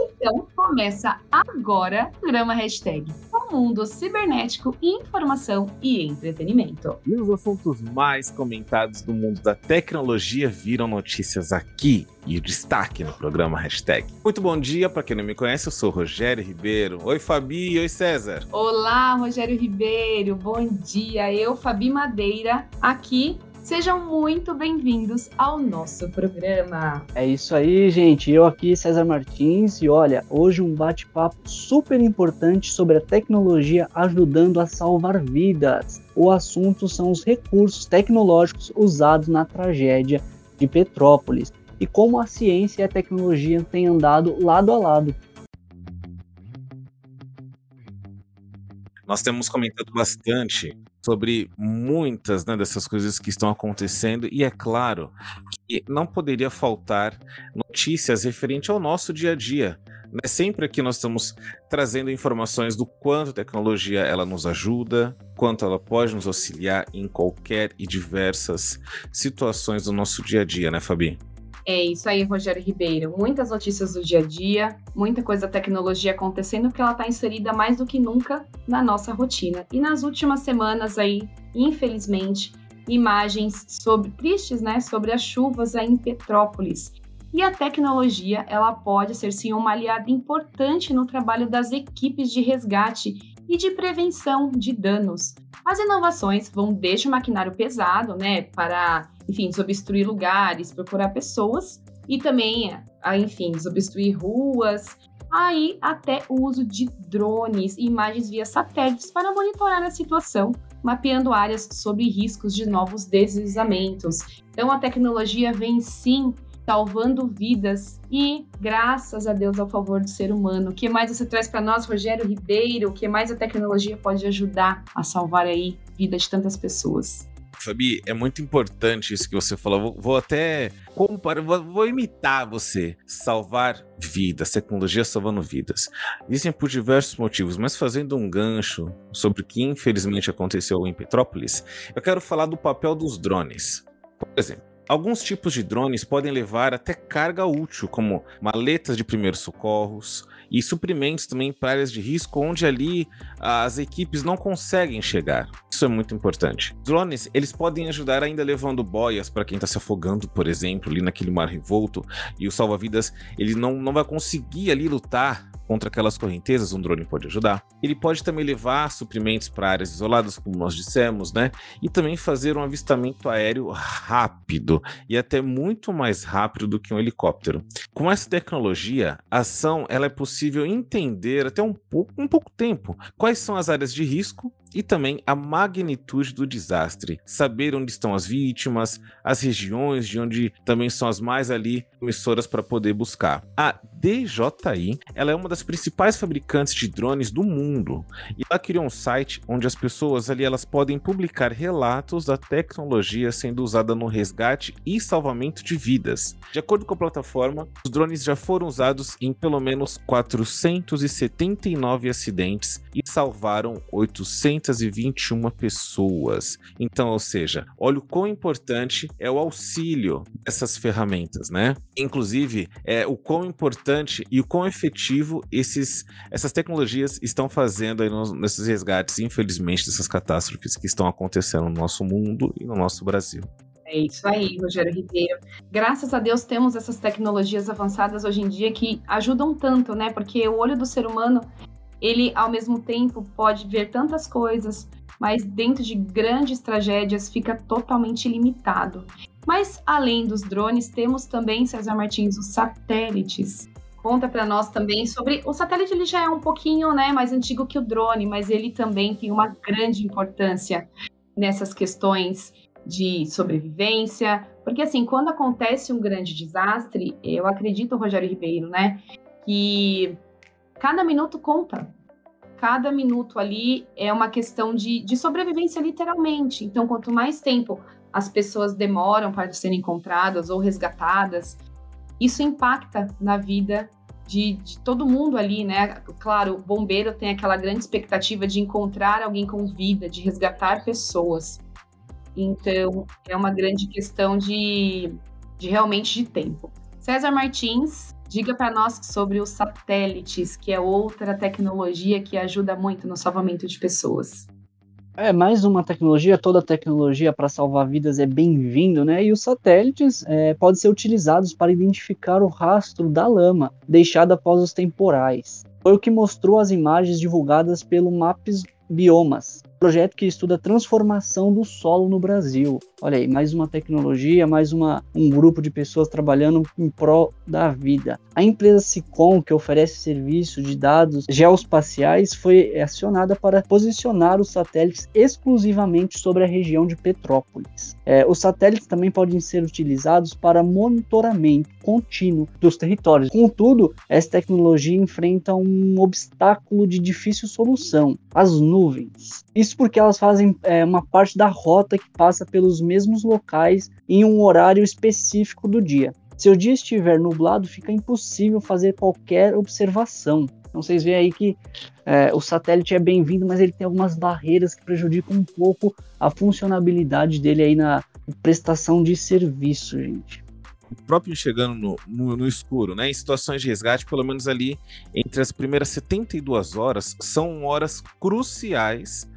Então, começa agora o programa Hashtag O Mundo Cibernético, Informação e Entretenimento. E os assuntos mais comentados do mundo da tecnologia viram notícias aqui e o destaque no programa Hashtag. Muito bom dia, para quem não me conhece, eu sou Rogério Ribeiro. Oi, Fabi, oi, César. Olá, Rogério Ribeiro, bom dia. Eu, Fabi Madeira, aqui Sejam muito bem-vindos ao nosso programa. É isso aí, gente. Eu aqui, César Martins, e olha, hoje um bate-papo super importante sobre a tecnologia ajudando a salvar vidas. O assunto são os recursos tecnológicos usados na tragédia de Petrópolis e como a ciência e a tecnologia têm andado lado a lado. Nós temos comentado bastante sobre muitas né, dessas coisas que estão acontecendo, e é claro que não poderia faltar notícias referente ao nosso dia a dia. Né? Sempre aqui nós estamos trazendo informações do quanto a tecnologia ela nos ajuda, quanto ela pode nos auxiliar em qualquer e diversas situações do nosso dia a dia, né, Fabi? É isso aí, Rogério Ribeiro. Muitas notícias do dia a dia, muita coisa da tecnologia acontecendo, porque ela está inserida mais do que nunca na nossa rotina. E nas últimas semanas aí, infelizmente, imagens sobre tristes, né, sobre as chuvas aí em Petrópolis. E a tecnologia, ela pode ser sim uma aliada importante no trabalho das equipes de resgate e de prevenção de danos. As inovações vão desde o maquinário pesado, né, para enfim, desobstruir lugares, procurar pessoas e também, enfim, desobstruir ruas, aí até o uso de drones e imagens via satélites para monitorar a situação, mapeando áreas sobre riscos de novos deslizamentos. Então a tecnologia vem sim salvando vidas e graças a Deus ao favor do ser humano. O que mais você traz para nós, Rogério Ribeiro? O que mais a tecnologia pode ajudar a salvar aí vida de tantas pessoas? Fabi, é muito importante isso que você falou. Vou, vou até comparar, vou, vou, imitar você. Salvar vidas, tecnologia salvando vidas. Dizem por diversos motivos, mas fazendo um gancho sobre o que infelizmente aconteceu em Petrópolis, eu quero falar do papel dos drones. Por exemplo, Alguns tipos de drones podem levar até carga útil, como maletas de primeiros socorros e suprimentos também para áreas de risco onde ali as equipes não conseguem chegar. Isso é muito importante. Drones, eles podem ajudar ainda levando boias para quem está se afogando, por exemplo, ali naquele mar revolto, e o salva-vidas, ele não, não vai conseguir ali lutar contra aquelas correntezas, um drone pode ajudar. Ele pode também levar suprimentos para áreas isoladas, como nós dissemos, né? E também fazer um avistamento aéreo rápido e até muito mais rápido do que um helicóptero. Com essa tecnologia, a ação ela é possível entender até um pouco, um pouco tempo quais são as áreas de risco e também a magnitude do desastre, saber onde estão as vítimas, as regiões de onde também são as mais ali emissoras para poder buscar. A DJI, ela é uma das principais fabricantes de drones do mundo e ela criou um site onde as pessoas ali elas podem publicar relatos da tecnologia sendo usada no resgate e salvamento de vidas. De acordo com a plataforma, os drones já foram usados em pelo menos 479 acidentes e salvaram 800 521 pessoas. Então, ou seja, olha o quão importante é o auxílio dessas ferramentas, né? Inclusive, é o quão importante e o quão efetivo esses, essas tecnologias estão fazendo aí nos, nesses resgates, infelizmente, dessas catástrofes que estão acontecendo no nosso mundo e no nosso Brasil. É isso aí, Rogério Ribeiro. Graças a Deus temos essas tecnologias avançadas hoje em dia que ajudam tanto, né? Porque o olho do ser humano ele ao mesmo tempo pode ver tantas coisas, mas dentro de grandes tragédias fica totalmente limitado. Mas além dos drones, temos também, César Martins, os satélites. Conta para nós também sobre o satélite. Ele já é um pouquinho, né, mais antigo que o drone, mas ele também tem uma grande importância nessas questões de sobrevivência, porque assim, quando acontece um grande desastre, eu acredito, Rogério Ribeiro, né, que cada minuto conta. Cada minuto ali é uma questão de, de sobrevivência, literalmente. Então, quanto mais tempo as pessoas demoram para serem encontradas ou resgatadas, isso impacta na vida de, de, todo mundo ali, né? Claro, o bombeiro tem aquela grande expectativa de encontrar alguém com vida, de resgatar pessoas. Então, é uma grande questão de, de realmente de tempo. César Martins, Diga para nós sobre os satélites, que é outra tecnologia que ajuda muito no salvamento de pessoas. É mais uma tecnologia, toda tecnologia para salvar vidas é bem-vindo, né? E os satélites é, podem ser utilizados para identificar o rastro da lama deixada após os temporais. Foi o que mostrou as imagens divulgadas pelo Maps Biomas, projeto que estuda a transformação do solo no Brasil. Olha aí, mais uma tecnologia, mais uma, um grupo de pessoas trabalhando em prol da vida. A empresa Sicom, que oferece serviço de dados geoespaciais, foi acionada para posicionar os satélites exclusivamente sobre a região de Petrópolis. É, os satélites também podem ser utilizados para monitoramento contínuo dos territórios. Contudo, essa tecnologia enfrenta um obstáculo de difícil solução: as nuvens. Isso porque elas fazem é, uma parte da rota que passa pelos mesmos locais em um horário específico do dia. Se o dia estiver nublado, fica impossível fazer qualquer observação. Então vocês veem aí que é, o satélite é bem-vindo, mas ele tem algumas barreiras que prejudicam um pouco a funcionabilidade dele aí na prestação de serviço, gente o próprio chegando no, no, no, escuro, né? Em situações de resgate, pelo menos ali entre as primeiras 72 horas, são horas cruciais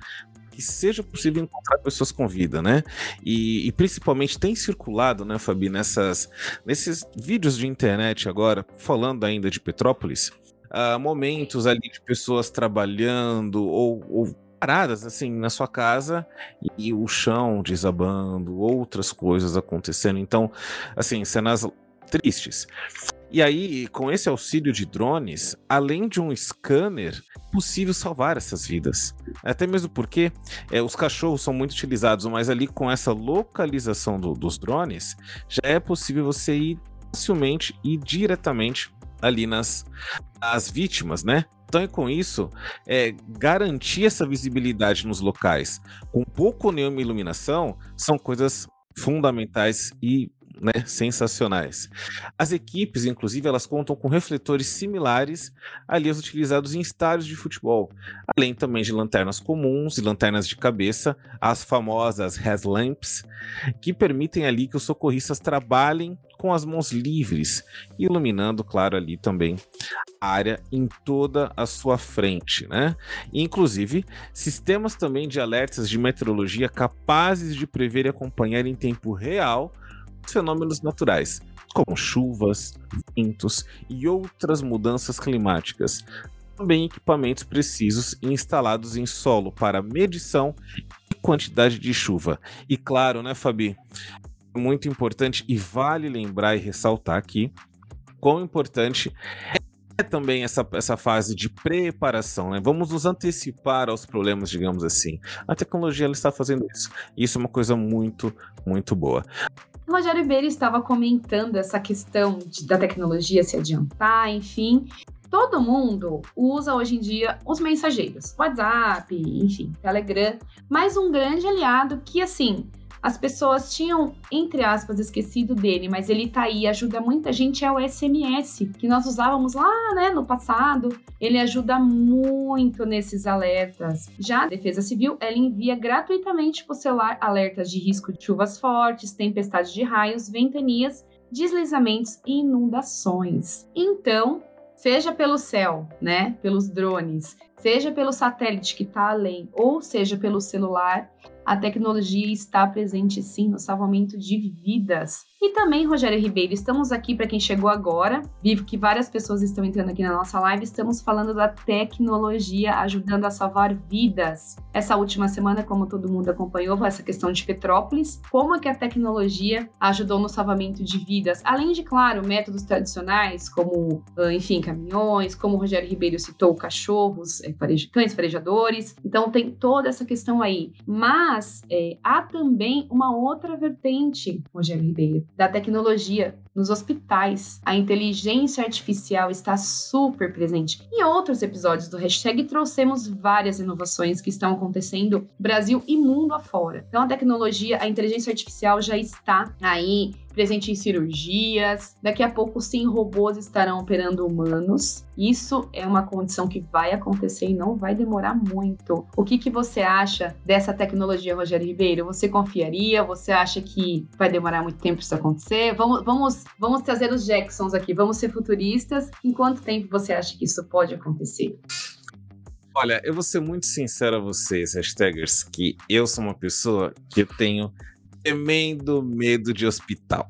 que seja possível encontrar pessoas com vida, né? E, e, principalmente tem circulado, né, Fabi, nessas, nesses vídeos de internet agora, falando ainda de Petrópolis, uh, momentos ali de pessoas trabalhando ou, ou paradas assim na sua casa e o chão desabando, outras coisas acontecendo. Então, assim, cenas tristes. E aí, com esse auxílio de drones, além de um scanner, é possível salvar essas vidas. Até mesmo porque é, os cachorros são muito utilizados, mas ali com essa localização do, dos drones, já é possível você ir facilmente e diretamente ali nas as vítimas, né? Então, com isso, é, garantir essa visibilidade nos locais com pouco ou nenhuma iluminação são coisas fundamentais e né, sensacionais. As equipes, inclusive, elas contam com refletores similares ali aos utilizados em estádios de futebol, além também de lanternas comuns e lanternas de cabeça, as famosas headlamps, que permitem ali que os socorristas trabalhem com as mãos livres, iluminando, claro, ali também a área em toda a sua frente, né? inclusive, sistemas também de alertas de meteorologia capazes de prever e acompanhar em tempo real fenômenos naturais, como chuvas, ventos e outras mudanças climáticas. Também equipamentos precisos instalados em solo para medição e quantidade de chuva. E claro, né, Fabi? Muito importante e vale lembrar e ressaltar aqui quão importante é também essa, essa fase de preparação, né? Vamos nos antecipar aos problemas, digamos assim. A tecnologia ela está fazendo isso. E isso é uma coisa muito, muito boa. O Rogério Ribeiro estava comentando essa questão de, da tecnologia se adiantar, enfim. Todo mundo usa hoje em dia os mensageiros, WhatsApp, enfim, Telegram, mas um grande aliado que, assim, as pessoas tinham, entre aspas, esquecido dele, mas ele tá aí, ajuda muita gente, é o SMS, que nós usávamos lá, né, no passado. Ele ajuda muito nesses alertas. Já a Defesa Civil, ela envia gratuitamente para o celular alertas de risco de chuvas fortes, tempestades de raios, ventanias, deslizamentos e inundações. Então, seja pelo céu, né, pelos drones, seja pelo satélite que está além, ou seja pelo celular, a tecnologia está presente sim no salvamento de vidas. E também, Rogério Ribeiro, estamos aqui para quem chegou agora. Vivo que várias pessoas estão entrando aqui na nossa live. Estamos falando da tecnologia ajudando a salvar vidas. Essa última semana, como todo mundo acompanhou, essa questão de Petrópolis, como é que a tecnologia ajudou no salvamento de vidas, além de, claro, métodos tradicionais, como, ah, enfim, caminhões, como o Rogério Ribeiro citou, cachorros, cães farejadores. Então, tem toda essa questão aí. Mas é, há também uma outra vertente, Rogério Ribeiro, da tecnologia nos hospitais. A inteligência artificial está super presente. Em outros episódios do hashtag trouxemos várias inovações que estão acontecendo Brasil e mundo afora. Então a tecnologia, a inteligência artificial já está aí presente em cirurgias. Daqui a pouco, sim, robôs estarão operando humanos. Isso é uma condição que vai acontecer e não vai demorar muito. O que, que você acha dessa tecnologia, Rogério Ribeiro? Você confiaria? Você acha que vai demorar muito tempo isso acontecer? Vamos, vamos, vamos trazer os Jacksons aqui, vamos ser futuristas. Em quanto tempo você acha que isso pode acontecer? Olha, eu vou ser muito sincero a vocês, hashtagers, que eu sou uma pessoa que eu tenho tremendo medo de hospital.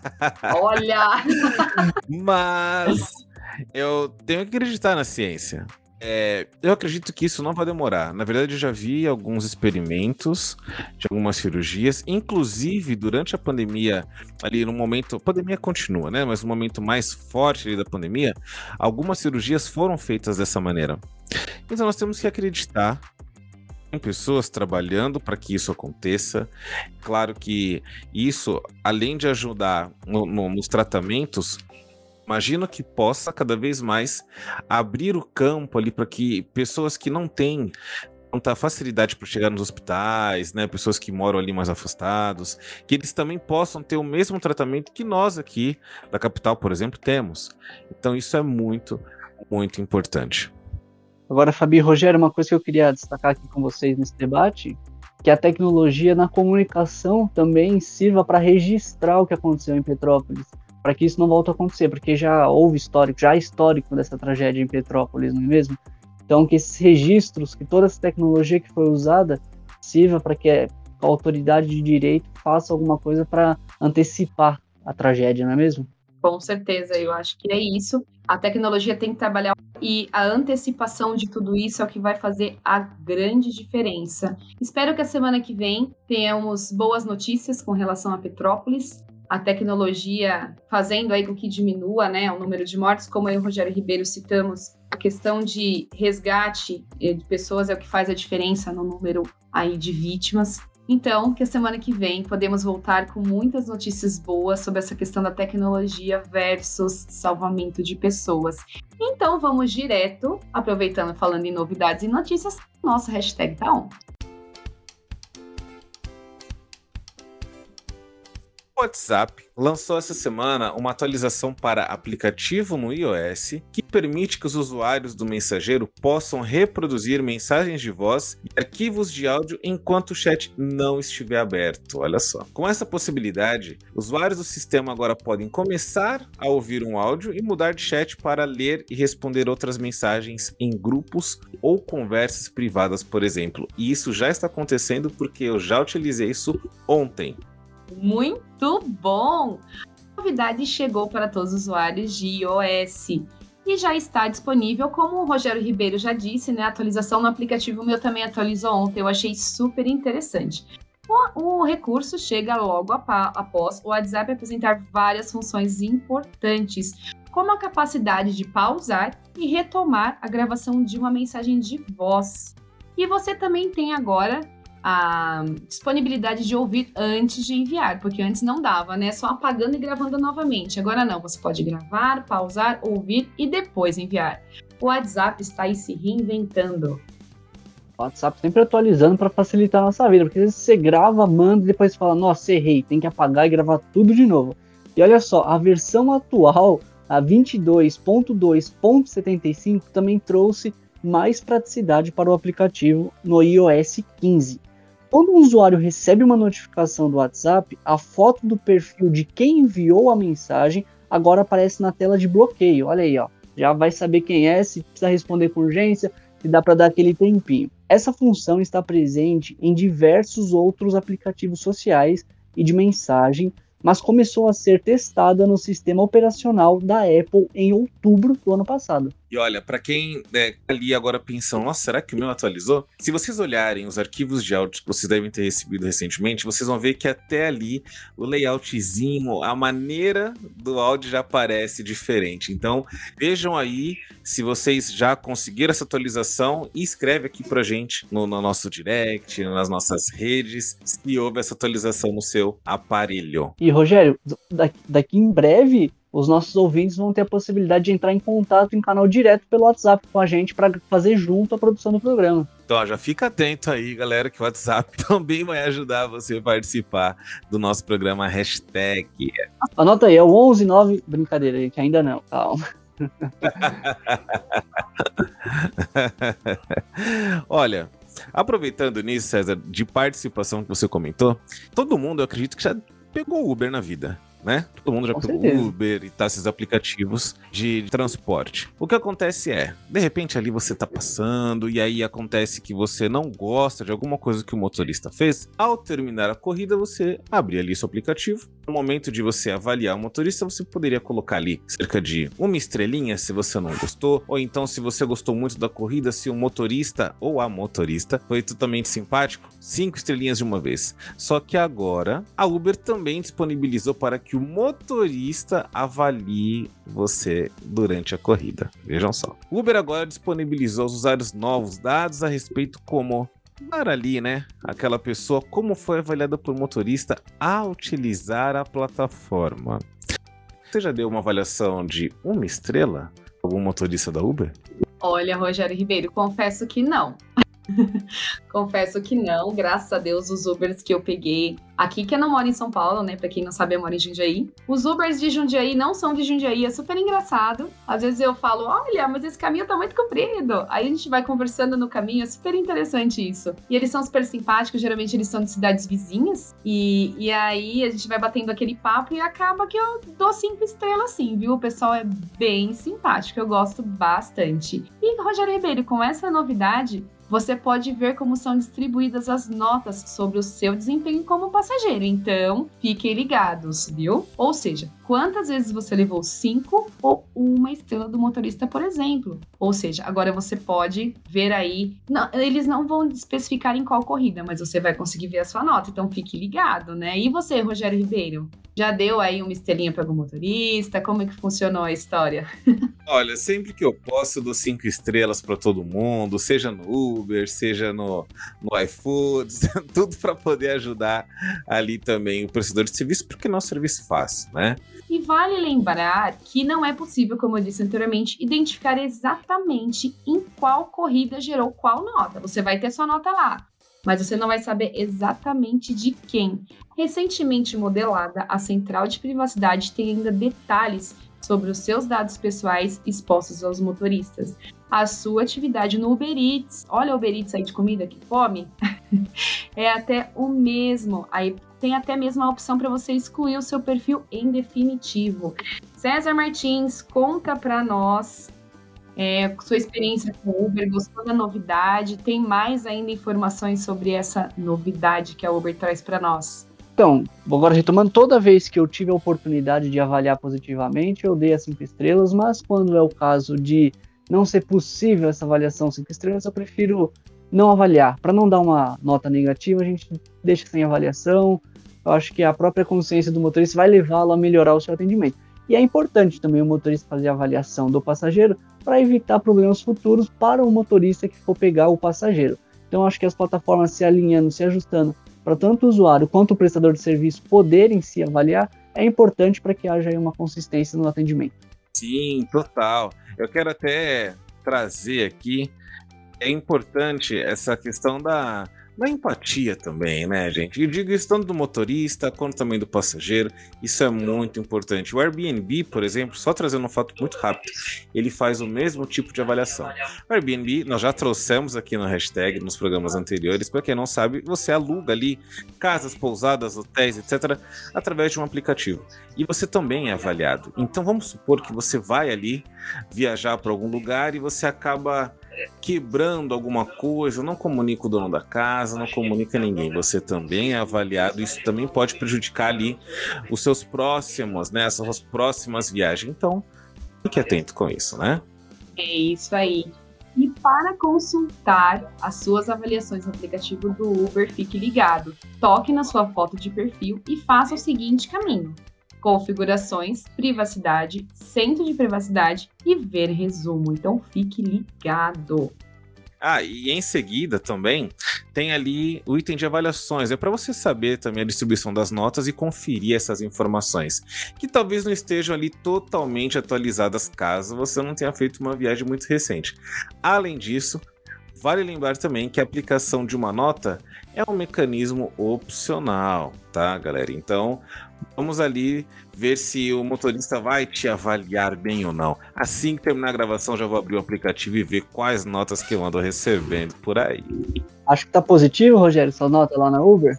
Olha! Mas eu tenho que acreditar na ciência. É, eu acredito que isso não vai demorar. Na verdade, eu já vi alguns experimentos de algumas cirurgias, inclusive durante a pandemia, ali no momento. A pandemia continua, né? Mas no momento mais forte da pandemia, algumas cirurgias foram feitas dessa maneira. Então nós temos que acreditar em pessoas trabalhando para que isso aconteça. Claro que isso, além de ajudar no, no, nos tratamentos, imagino que possa cada vez mais abrir o campo ali para que pessoas que não têm tanta facilidade para chegar nos hospitais, né, pessoas que moram ali mais afastados, que eles também possam ter o mesmo tratamento que nós aqui da capital, por exemplo, temos. Então isso é muito, muito importante. Agora, Fabi e Rogério, uma coisa que eu queria destacar aqui com vocês nesse debate, que a tecnologia na comunicação também sirva para registrar o que aconteceu em Petrópolis para que isso não volte a acontecer, porque já houve histórico, já histórico dessa tragédia em Petrópolis, não é mesmo? Então, que esses registros, que toda essa tecnologia que foi usada sirva para que a autoridade de direito faça alguma coisa para antecipar a tragédia, não é mesmo? Com certeza, eu acho que é isso. A tecnologia tem que trabalhar e a antecipação de tudo isso é o que vai fazer a grande diferença. Espero que a semana que vem tenhamos boas notícias com relação a Petrópolis a tecnologia fazendo aí com que diminua né, o número de mortes, como eu e o Rogério Ribeiro citamos, a questão de resgate eh, de pessoas é o que faz a diferença no número aí de vítimas. Então, que a semana que vem podemos voltar com muitas notícias boas sobre essa questão da tecnologia versus salvamento de pessoas. Então, vamos direto, aproveitando falando em novidades e notícias, nosso hashtag tá on. O WhatsApp lançou essa semana uma atualização para aplicativo no iOS que permite que os usuários do mensageiro possam reproduzir mensagens de voz e arquivos de áudio enquanto o chat não estiver aberto. Olha só. Com essa possibilidade, usuários do sistema agora podem começar a ouvir um áudio e mudar de chat para ler e responder outras mensagens em grupos ou conversas privadas, por exemplo. E isso já está acontecendo porque eu já utilizei isso ontem. Muito bom! A novidade chegou para todos os usuários de iOS e já está disponível, como o Rogério Ribeiro já disse, né? A atualização no aplicativo meu também atualizou ontem, eu achei super interessante. O, o recurso chega logo após o WhatsApp apresentar várias funções importantes, como a capacidade de pausar e retomar a gravação de uma mensagem de voz. E você também tem agora a disponibilidade de ouvir antes de enviar, porque antes não dava, né? Só apagando e gravando novamente. Agora não, você pode gravar, pausar, ouvir e depois enviar. O WhatsApp está aí se reinventando. O WhatsApp sempre atualizando para facilitar a nossa vida, porque você grava, manda e depois fala, nossa, errei, tem que apagar e gravar tudo de novo. E olha só, a versão atual, a 22.2.75, também trouxe mais praticidade para o aplicativo no iOS 15. Quando um usuário recebe uma notificação do WhatsApp, a foto do perfil de quem enviou a mensagem agora aparece na tela de bloqueio. Olha aí, ó. Já vai saber quem é, se precisa responder com urgência, se dá para dar aquele tempinho. Essa função está presente em diversos outros aplicativos sociais e de mensagem mas começou a ser testada no sistema operacional da Apple em outubro do ano passado. E olha, para quem tá ali agora pensando, nossa, será que o meu atualizou? Se vocês olharem os arquivos de áudio que vocês devem ter recebido recentemente, vocês vão ver que até ali o layoutzinho, a maneira do áudio já aparece diferente. Então, vejam aí se vocês já conseguiram essa atualização e escreve aqui pra gente no, no nosso direct, nas nossas redes, se houve essa atualização no seu aparelho. E Rogério, daqui em breve os nossos ouvintes vão ter a possibilidade de entrar em contato em canal direto pelo WhatsApp com a gente para fazer junto a produção do programa. Então, já fica atento aí, galera, que o WhatsApp também vai ajudar você a participar do nosso programa hashtag. Anota aí, é o 119. Brincadeira, gente, ainda não, calma. Olha, aproveitando nisso, César, de participação que você comentou, todo mundo, eu acredito que já pegou Uber na vida né? Todo mundo já Com pegou certeza. Uber e tá esses aplicativos de transporte. O que acontece é, de repente ali você tá passando e aí acontece que você não gosta de alguma coisa que o motorista fez. Ao terminar a corrida, você abre ali seu aplicativo. No momento de você avaliar o motorista, você poderia colocar ali cerca de uma estrelinha se você não gostou, ou então se você gostou muito da corrida, se o motorista ou a motorista foi totalmente simpático, cinco estrelinhas de uma vez. Só que agora a Uber também disponibilizou para que o motorista avalie você durante a corrida. Vejam só. Uber agora disponibilizou aos usuários novos dados a respeito como dar ali, né? Aquela pessoa como foi avaliada por motorista a utilizar a plataforma. Você já deu uma avaliação de uma estrela? Algum motorista da Uber? Olha, Rogério Ribeiro, confesso que não. confesso que não, graças a Deus, os Ubers que eu peguei Aqui que eu não moro em São Paulo, né? Pra quem não sabe, eu moro em Jundiaí. Os Ubers de Jundiaí não são de Jundiaí, é super engraçado. Às vezes eu falo, olha, mas esse caminho tá muito comprido. Aí a gente vai conversando no caminho, é super interessante isso. E eles são super simpáticos, geralmente eles são de cidades vizinhas. E, e aí a gente vai batendo aquele papo e acaba que eu dou cinco estrelas sim, viu? O pessoal é bem simpático, eu gosto bastante. E Rogério Ribeiro, com essa novidade, você pode ver como são distribuídas as notas sobre o seu desempenho como passageiro. Então, fiquem ligados, viu? Ou seja, quantas vezes você levou cinco ou uma estrela do motorista, por exemplo. Ou seja, agora você pode ver aí. Não, eles não vão especificar em qual corrida, mas você vai conseguir ver a sua nota. Então fique ligado, né? E você, Rogério Ribeiro? Já deu aí uma estrelinha para algum motorista? Como é que funcionou a história? Olha, sempre que eu posso, eu dou cinco estrelas para todo mundo, seja no Uber, seja no, no iFood, tudo para poder ajudar ali também o prestador de serviço, porque um serviço fácil, né? E vale lembrar que não é possível, como eu disse anteriormente, identificar exatamente em qual corrida gerou qual nota. Você vai ter sua nota lá, mas você não vai saber exatamente de quem. Recentemente modelada, a central de privacidade tem ainda detalhes sobre os seus dados pessoais expostos aos motoristas. A sua atividade no Uber Eats, olha o Uber Eats aí de comida, que fome, é até o mesmo. Aí tem até mesmo a opção para você excluir o seu perfil em definitivo. César Martins, conta para nós é, sua experiência com o Uber, gostou da novidade? Tem mais ainda informações sobre essa novidade que a Uber traz para nós? Então, agora retomando, toda vez que eu tive a oportunidade de avaliar positivamente, eu dei as cinco estrelas, mas quando é o caso de não ser possível essa avaliação cinco estrelas, eu prefiro não avaliar. Para não dar uma nota negativa, a gente deixa sem avaliação, eu acho que a própria consciência do motorista vai levá-lo a melhorar o seu atendimento. E é importante também o motorista fazer a avaliação do passageiro para evitar problemas futuros para o motorista que for pegar o passageiro. Então acho que as plataformas se alinhando, se ajustando para tanto o usuário quanto o prestador de serviço poderem se avaliar é importante para que haja uma consistência no atendimento. Sim, total. Eu quero até trazer aqui é importante essa questão da da empatia também, né, gente? E digo isso tanto do motorista quanto também do passageiro. Isso é muito importante. O Airbnb, por exemplo, só trazendo um fato muito rápido, ele faz o mesmo tipo de avaliação. O Airbnb, nós já trouxemos aqui no hashtag, nos programas anteriores. Para quem não sabe, você aluga ali casas, pousadas, hotéis, etc., através de um aplicativo. E você também é avaliado. Então vamos supor que você vai ali viajar para algum lugar e você acaba quebrando alguma coisa, não comunica o dono da casa, não comunica ninguém. Você também é avaliado, isso também pode prejudicar ali os seus próximos, né, as suas próximas viagens. Então, fique atento com isso, né? É isso aí. E para consultar as suas avaliações no aplicativo do Uber, fique ligado. Toque na sua foto de perfil e faça o seguinte caminho: configurações, privacidade, centro de privacidade e ver resumo. Então fique ligado. Ah, e em seguida também tem ali o item de avaliações. É para você saber também a distribuição das notas e conferir essas informações, que talvez não estejam ali totalmente atualizadas caso você não tenha feito uma viagem muito recente. Além disso, vale lembrar também que a aplicação de uma nota é um mecanismo opcional, tá, galera? Então, vamos ali ver se o motorista vai te avaliar bem ou não. Assim que terminar a gravação, já vou abrir o aplicativo e ver quais notas que eu ando recebendo por aí. Acho que tá positivo, Rogério, sua nota lá na Uber.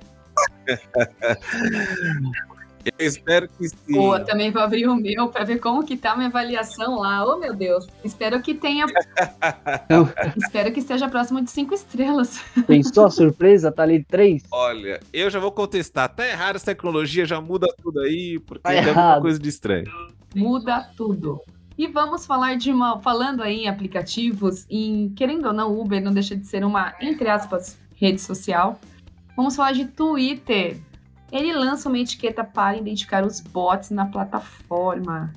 Eu espero que sim. Boa, também vou abrir o meu para ver como que tá a minha avaliação lá. Oh, meu Deus. Espero que tenha. espero que esteja próximo de cinco estrelas. Pensou a surpresa? Tá ali três. Olha, eu já vou contestar. Tá errado essa tecnologia, já muda tudo aí, porque tá tem alguma coisa de estranho. Muda tudo. E vamos falar de uma. Falando aí em aplicativos, em querendo ou não, Uber não deixa de ser uma, entre aspas, rede social. Vamos falar de Twitter. Ele lança uma etiqueta para identificar os bots na plataforma.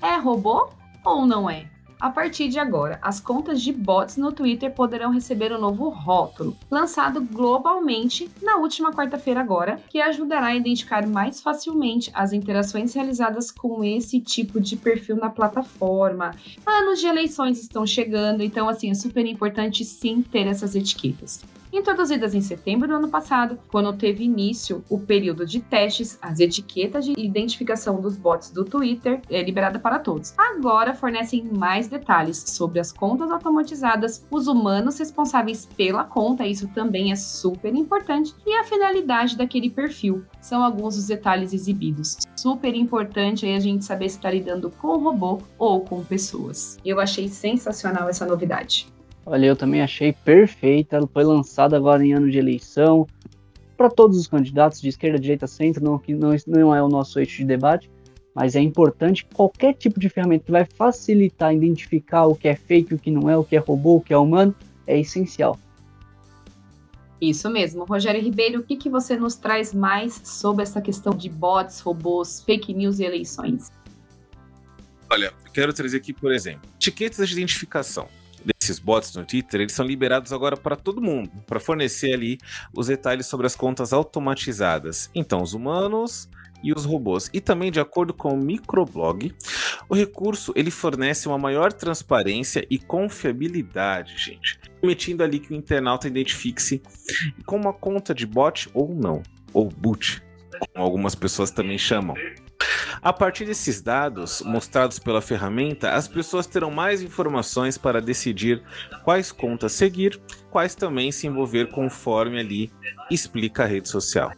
É robô ou não é? A partir de agora, as contas de bots no Twitter poderão receber um novo rótulo, lançado globalmente na última quarta-feira agora, que ajudará a identificar mais facilmente as interações realizadas com esse tipo de perfil na plataforma. Anos de eleições estão chegando, então assim, é super importante sim ter essas etiquetas. Introduzidas em setembro do ano passado, quando teve início o período de testes, as etiquetas de identificação dos bots do Twitter é liberada para todos. Agora fornecem mais detalhes sobre as contas automatizadas, os humanos responsáveis pela conta, isso também é super importante, e a finalidade daquele perfil. São alguns dos detalhes exibidos. Super importante aí a gente saber se está lidando com robô ou com pessoas. Eu achei sensacional essa novidade. Olha, eu também achei perfeita. Ela foi lançada agora em ano de eleição para todos os candidatos de esquerda, direita, centro. Não, que não, não é o nosso eixo de debate, mas é importante qualquer tipo de ferramenta que vai facilitar identificar o que é fake, o que não é, o que é robô, o que é humano, é essencial. Isso mesmo. Rogério Ribeiro, o que, que você nos traz mais sobre essa questão de bots, robôs, fake news e eleições? Olha, eu quero trazer aqui, por exemplo, etiquetas de identificação desses bots no Twitter, eles são liberados agora para todo mundo, para fornecer ali os detalhes sobre as contas automatizadas. Então, os humanos e os robôs. E também, de acordo com o Microblog, o recurso ele fornece uma maior transparência e confiabilidade, gente, permitindo ali que o internauta identifique-se com uma conta de bot ou não, ou boot, como algumas pessoas também chamam. A partir desses dados mostrados pela ferramenta, as pessoas terão mais informações para decidir quais contas seguir, quais também se envolver conforme ali explica a rede social.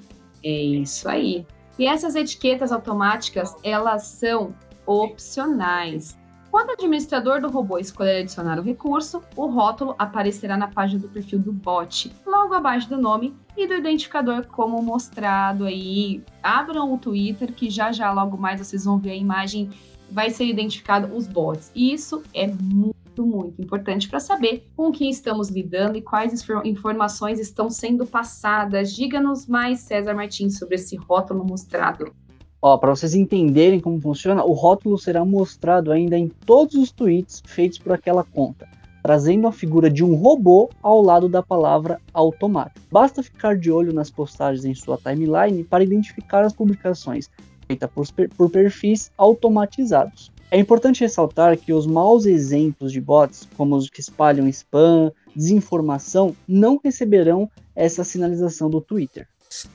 É isso aí. E essas etiquetas automáticas, elas são opcionais. Quando o administrador do robô escolher adicionar o recurso, o rótulo aparecerá na página do perfil do bot, logo abaixo do nome e do identificador como mostrado aí. Abram o Twitter que já já logo mais vocês vão ver a imagem, vai ser identificado os bots. E isso é muito, muito importante para saber com quem estamos lidando e quais informações estão sendo passadas. Diga-nos mais, César Martins, sobre esse rótulo mostrado. Ó, para vocês entenderem como funciona, o rótulo será mostrado ainda em todos os tweets feitos por aquela conta, trazendo a figura de um robô ao lado da palavra automático. Basta ficar de olho nas postagens em sua timeline para identificar as publicações feitas por, por perfis automatizados. É importante ressaltar que os maus exemplos de bots, como os que espalham spam, desinformação, não receberão essa sinalização do Twitter.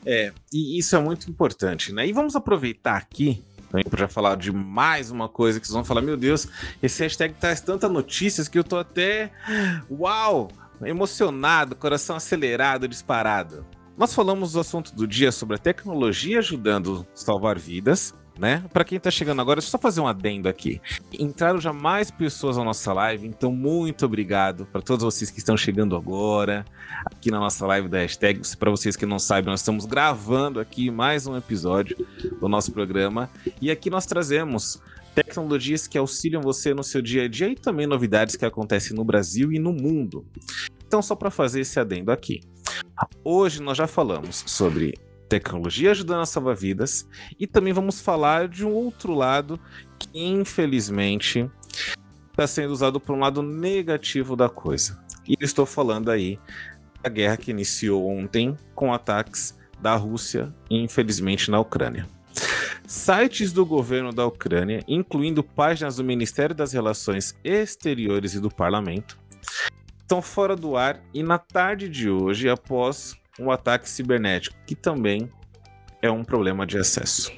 É, e isso é muito importante, né? E vamos aproveitar aqui também para falar de mais uma coisa que vocês vão falar, meu Deus, esse hashtag traz tantas notícias que eu tô até, uau, emocionado, coração acelerado, disparado. Nós falamos do assunto do dia sobre a tecnologia ajudando a salvar vidas, né? Para quem tá chegando agora, deixa eu só fazer um adendo aqui. Entraram já mais pessoas na nossa live, então muito obrigado para todos vocês que estão chegando agora aqui na nossa live da hashtag. Para vocês que não sabem, nós estamos gravando aqui mais um episódio do nosso programa e aqui nós trazemos tecnologias que auxiliam você no seu dia a dia e também novidades que acontecem no Brasil e no mundo. Então, só para fazer esse adendo aqui. Hoje nós já falamos sobre tecnologia ajudando a salvar vidas e também vamos falar de um outro lado que infelizmente está sendo usado por um lado negativo da coisa. E estou falando aí a guerra que iniciou ontem com ataques da Rússia infelizmente, na Ucrânia. Sites do governo da Ucrânia, incluindo páginas do Ministério das Relações Exteriores e do Parlamento, estão fora do ar e na tarde de hoje, após um ataque cibernético, que também é um problema de acesso.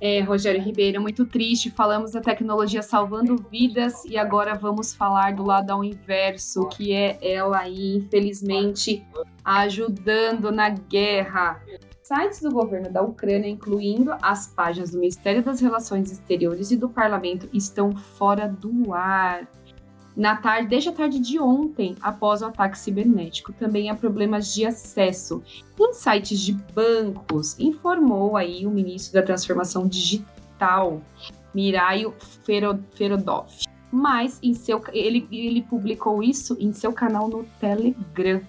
É, Rogério Ribeiro, muito triste. Falamos da tecnologia salvando vidas e agora vamos falar do lado ao inverso, que é ela aí, infelizmente, ajudando na guerra. Sites do governo da Ucrânia, incluindo as páginas do Ministério das Relações Exteriores e do Parlamento, estão fora do ar na tarde, desde a tarde de ontem, após o ataque cibernético. Também há problemas de acesso. Em sites de bancos, informou aí o ministro da Transformação Digital, Miraio Ferodov. Mas em seu, ele, ele publicou isso em seu canal no Telegram.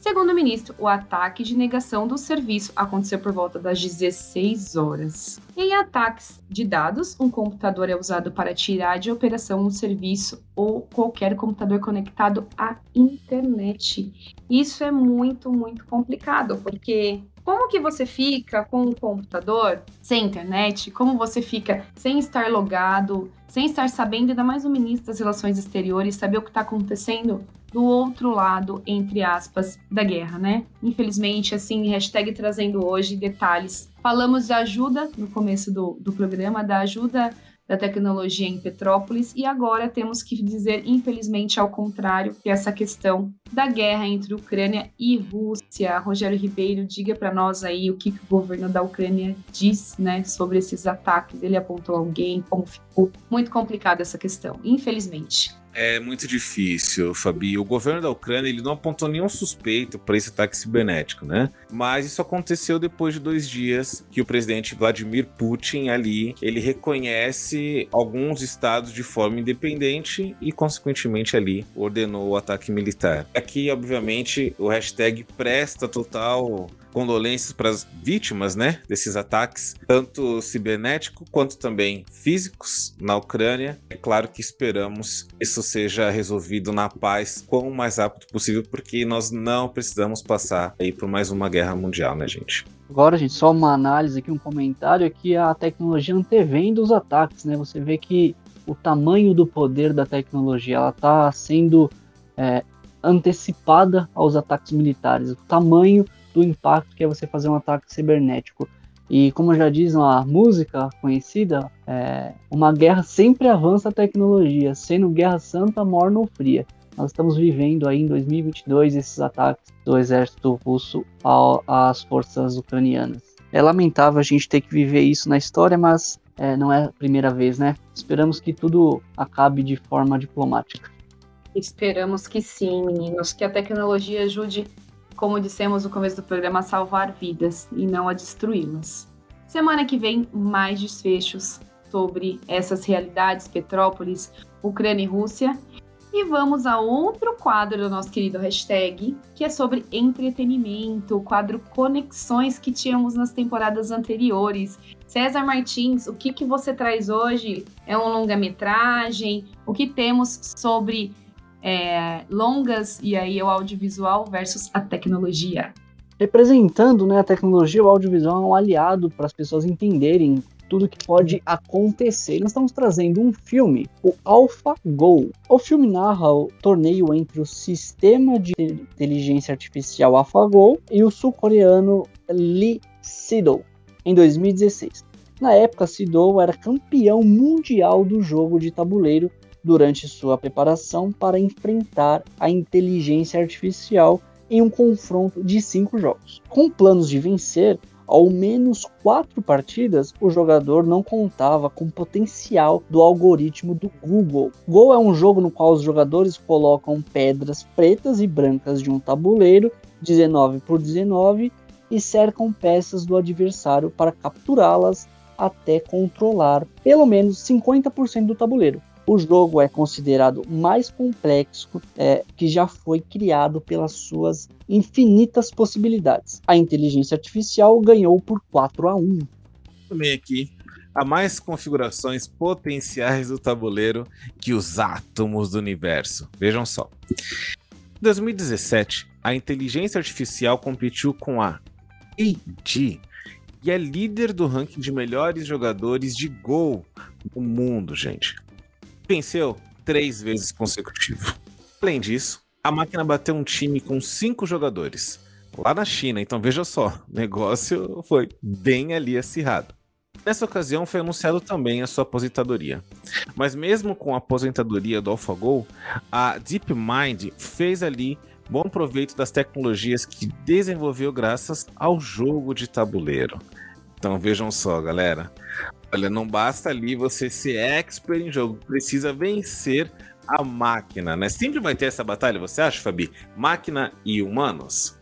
Segundo o ministro, o ataque de negação do serviço aconteceu por volta das 16 horas. Em ataques de dados, um computador é usado para tirar de operação um serviço ou qualquer computador conectado à internet. Isso é muito, muito complicado, porque como que você fica com um computador sem internet? Como você fica sem estar logado, sem estar sabendo, ainda mais o ministro das Relações Exteriores, saber o que está acontecendo do outro lado, entre aspas, da guerra, né? Infelizmente, assim, hashtag trazendo hoje detalhes. Falamos de ajuda no começo do, do programa, da ajuda da tecnologia em Petrópolis e agora temos que dizer, infelizmente, ao contrário, que essa questão da guerra entre Ucrânia e Rússia. Rogério Ribeiro, diga para nós aí o que, que, o governo da Ucrânia diz, né, sobre esses ataques. Ele apontou alguém, como ficou muito complicada essa questão, infelizmente. É muito difícil, Fabi. O governo da Ucrânia ele não apontou nenhum suspeito para esse ataque cibernético, né? Mas isso aconteceu depois de dois dias que o presidente Vladimir Putin ali ele reconhece alguns estados de forma independente e, consequentemente, ali ordenou o ataque militar. Aqui, obviamente, o hashtag presta total condolências para as vítimas, né, desses ataques, tanto cibernético quanto também físicos na Ucrânia. É claro que esperamos que isso seja resolvido na paz quão mais rápido possível, porque nós não precisamos passar aí por mais uma guerra mundial, né, gente? Agora, gente, só uma análise aqui, um comentário aqui, a tecnologia antevendo os ataques, né? Você vê que o tamanho do poder da tecnologia, ela está sendo é, antecipada aos ataques militares. O tamanho do impacto que é você fazer um ataque cibernético. E como já diz a música conhecida, é, uma guerra sempre avança a tecnologia, sendo guerra santa, morna ou fria. Nós estamos vivendo aí em 2022 esses ataques do exército russo às forças ucranianas. É lamentável a gente ter que viver isso na história, mas é, não é a primeira vez, né? Esperamos que tudo acabe de forma diplomática. Esperamos que sim, meninos, que a tecnologia ajude como dissemos no começo do programa, salvar vidas e não a destruí-las. Semana que vem, mais desfechos sobre essas realidades, Petrópolis, Ucrânia e Rússia. E vamos a outro quadro do nosso querido hashtag, que é sobre entretenimento, o quadro Conexões que tínhamos nas temporadas anteriores. César Martins, o que, que você traz hoje? É um longa-metragem? O que temos sobre é, longas e aí o audiovisual versus a tecnologia. Representando né, a tecnologia, o audiovisual é um aliado para as pessoas entenderem tudo que pode acontecer. Nós estamos trazendo um filme, o AlphaGo. O filme narra o torneio entre o sistema de inteligência artificial AlphaGo e o sul-coreano Lee Sedol, em 2016. Na época, Sedol era campeão mundial do jogo de tabuleiro durante sua preparação para enfrentar a inteligência artificial em um confronto de cinco jogos. Com planos de vencer ao menos quatro partidas, o jogador não contava com o potencial do algoritmo do Google. Go é um jogo no qual os jogadores colocam pedras pretas e brancas de um tabuleiro 19 por 19 e cercam peças do adversário para capturá-las até controlar pelo menos 50% do tabuleiro o jogo é considerado mais complexo é, que já foi criado pelas suas infinitas possibilidades. A inteligência artificial ganhou por 4 a 1. Também aqui há mais configurações potenciais do tabuleiro que os átomos do universo. Vejam só. Em 2017, a inteligência artificial competiu com a AD e é líder do ranking de melhores jogadores de Go no mundo, gente. Venceu três vezes consecutivo. Além disso, a máquina bateu um time com cinco jogadores lá na China. Então veja só, o negócio foi bem ali acirrado. Nessa ocasião foi anunciado também a sua aposentadoria. Mas mesmo com a aposentadoria do AlphaGo, a DeepMind fez ali bom proveito das tecnologias que desenvolveu graças ao jogo de tabuleiro. Então vejam só, galera. Olha, não basta ali você ser expert em jogo, precisa vencer a máquina, né? Sempre vai ter essa batalha, você acha, Fabi? Máquina e humanos?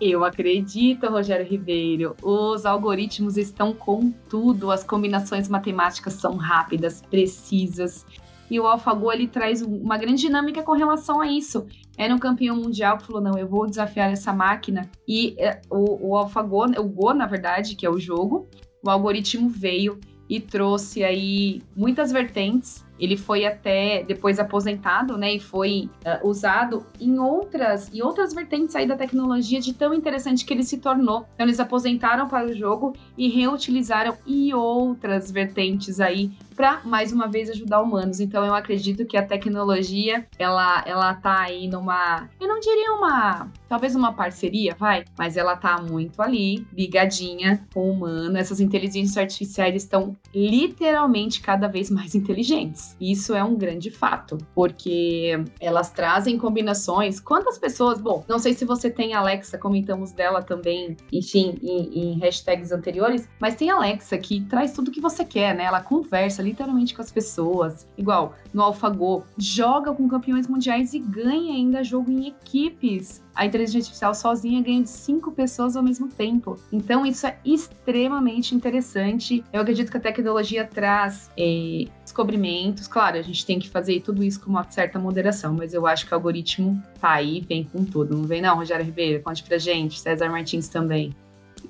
Eu acredito, Rogério Ribeiro. Os algoritmos estão com tudo, as combinações matemáticas são rápidas, precisas. E o AlphaGo ele traz uma grande dinâmica com relação a isso. Era um campeão mundial que falou: não, eu vou desafiar essa máquina. E é, o, o AlphaGo, o Go, na verdade, que é o jogo, o algoritmo veio e trouxe aí muitas vertentes ele foi até depois aposentado, né, e foi uh, usado em outras e outras vertentes aí da tecnologia de tão interessante que ele se tornou. Então eles aposentaram para o jogo e reutilizaram em outras vertentes aí para mais uma vez ajudar humanos. Então eu acredito que a tecnologia ela ela tá aí numa, eu não diria uma, talvez uma parceria, vai, mas ela tá muito ali ligadinha com o humano. Essas inteligências artificiais estão literalmente cada vez mais inteligentes. Isso é um grande fato, porque elas trazem combinações. Quantas pessoas, bom, não sei se você tem Alexa, comentamos dela também, enfim, em, em hashtags anteriores, mas tem Alexa que traz tudo que você quer, né? Ela conversa literalmente com as pessoas. Igual no AlphaGo, joga com campeões mundiais e ganha ainda jogo em equipes a inteligência artificial sozinha ganha de cinco pessoas ao mesmo tempo. Então, isso é extremamente interessante. Eu acredito que a tecnologia traz eh, descobrimentos. Claro, a gente tem que fazer tudo isso com uma certa moderação, mas eu acho que o algoritmo tá aí, vem com tudo. Não vem, não, Rogério Ribeiro? Conte pra gente, César Martins também.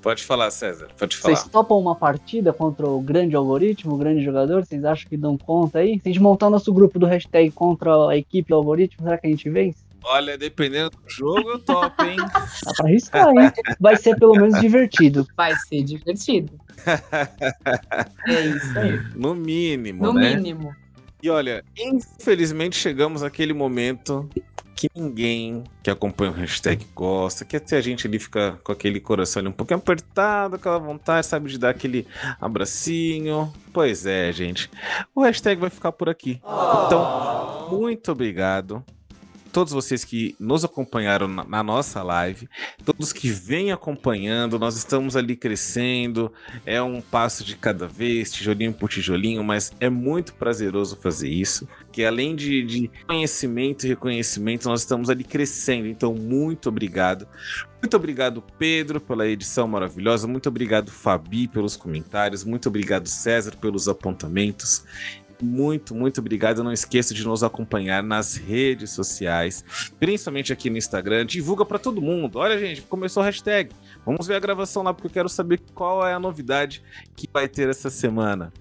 Pode falar, César. Pode falar. Vocês topam uma partida contra o grande algoritmo, o grande jogador? Vocês acham que dão conta aí? Se a gente montar o nosso grupo do hashtag contra a equipe do algoritmo, será que a gente vence? Olha, dependendo do jogo, eu topo, hein? Dá pra arriscar, hein? Vai ser pelo menos divertido. Vai ser divertido. é isso aí. No mínimo, no né? No mínimo. E olha, infelizmente chegamos àquele momento que ninguém que acompanha o hashtag gosta, que até a gente ali fica com aquele coração ali um pouquinho apertado, aquela vontade, sabe, de dar aquele abracinho. Pois é, gente. O hashtag vai ficar por aqui. Então, muito obrigado todos vocês que nos acompanharam na, na, nossa live, todos que vêm acompanhando, nós estamos ali crescendo, é um passo de cada vez, tijolinho por tijolinho, mas é muito prazeroso fazer isso, que além de, de conhecimento e reconhecimento, nós estamos ali crescendo, então muito obrigado. Muito obrigado, Pedro, pela edição maravilhosa. Muito obrigado, Fabi, pelos comentários. Muito obrigado, César, pelos apontamentos muito, muito obrigado. Não esqueça de nos acompanhar nas redes sociais, principalmente aqui no Instagram. Divulga para todo mundo. Olha, gente, começou a hashtag. Vamos ver a gravação lá, porque eu quero saber qual é a novidade que vai ter essa semana.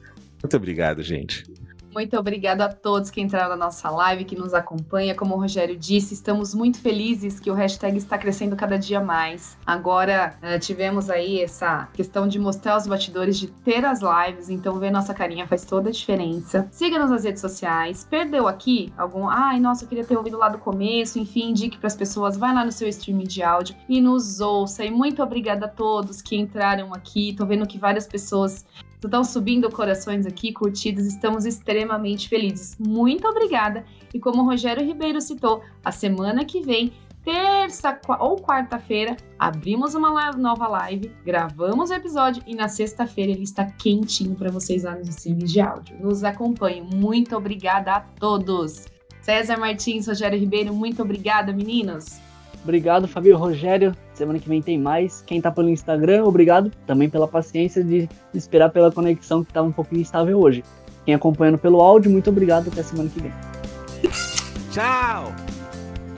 Muito obrigado, gente. Muito obrigado a todos que entraram na nossa live, que nos acompanha. Como o Rogério disse, estamos muito felizes que o hashtag está crescendo cada dia mais. Agora uh, tivemos aí essa questão de mostrar os batidores, de ter as lives, então ver nossa carinha faz toda a diferença. Siga-nos nas redes sociais. Perdeu aqui algum. Ai, nossa, eu queria ter ouvido lá do começo. Enfim, indique para as pessoas. Vai lá no seu streaming de áudio e nos ouça. E muito obrigada a todos que entraram aqui. Tô vendo que várias pessoas Estão subindo corações aqui, curtidas, estamos extremamente felizes. Muito obrigada. E como o Rogério Ribeiro citou, a semana que vem, terça ou quarta-feira, abrimos uma nova live, gravamos o episódio e na sexta-feira ele está quentinho para vocês lá nos streams de áudio. Nos acompanhem. Muito obrigada a todos. César Martins, Rogério Ribeiro, muito obrigada, meninos. Obrigado, Fabio Rogério. Semana que vem tem mais. Quem tá pelo Instagram, obrigado também pela paciência de esperar pela conexão que estava um pouquinho instável hoje. Quem acompanhando pelo áudio, muito obrigado. Até semana que vem. Tchau!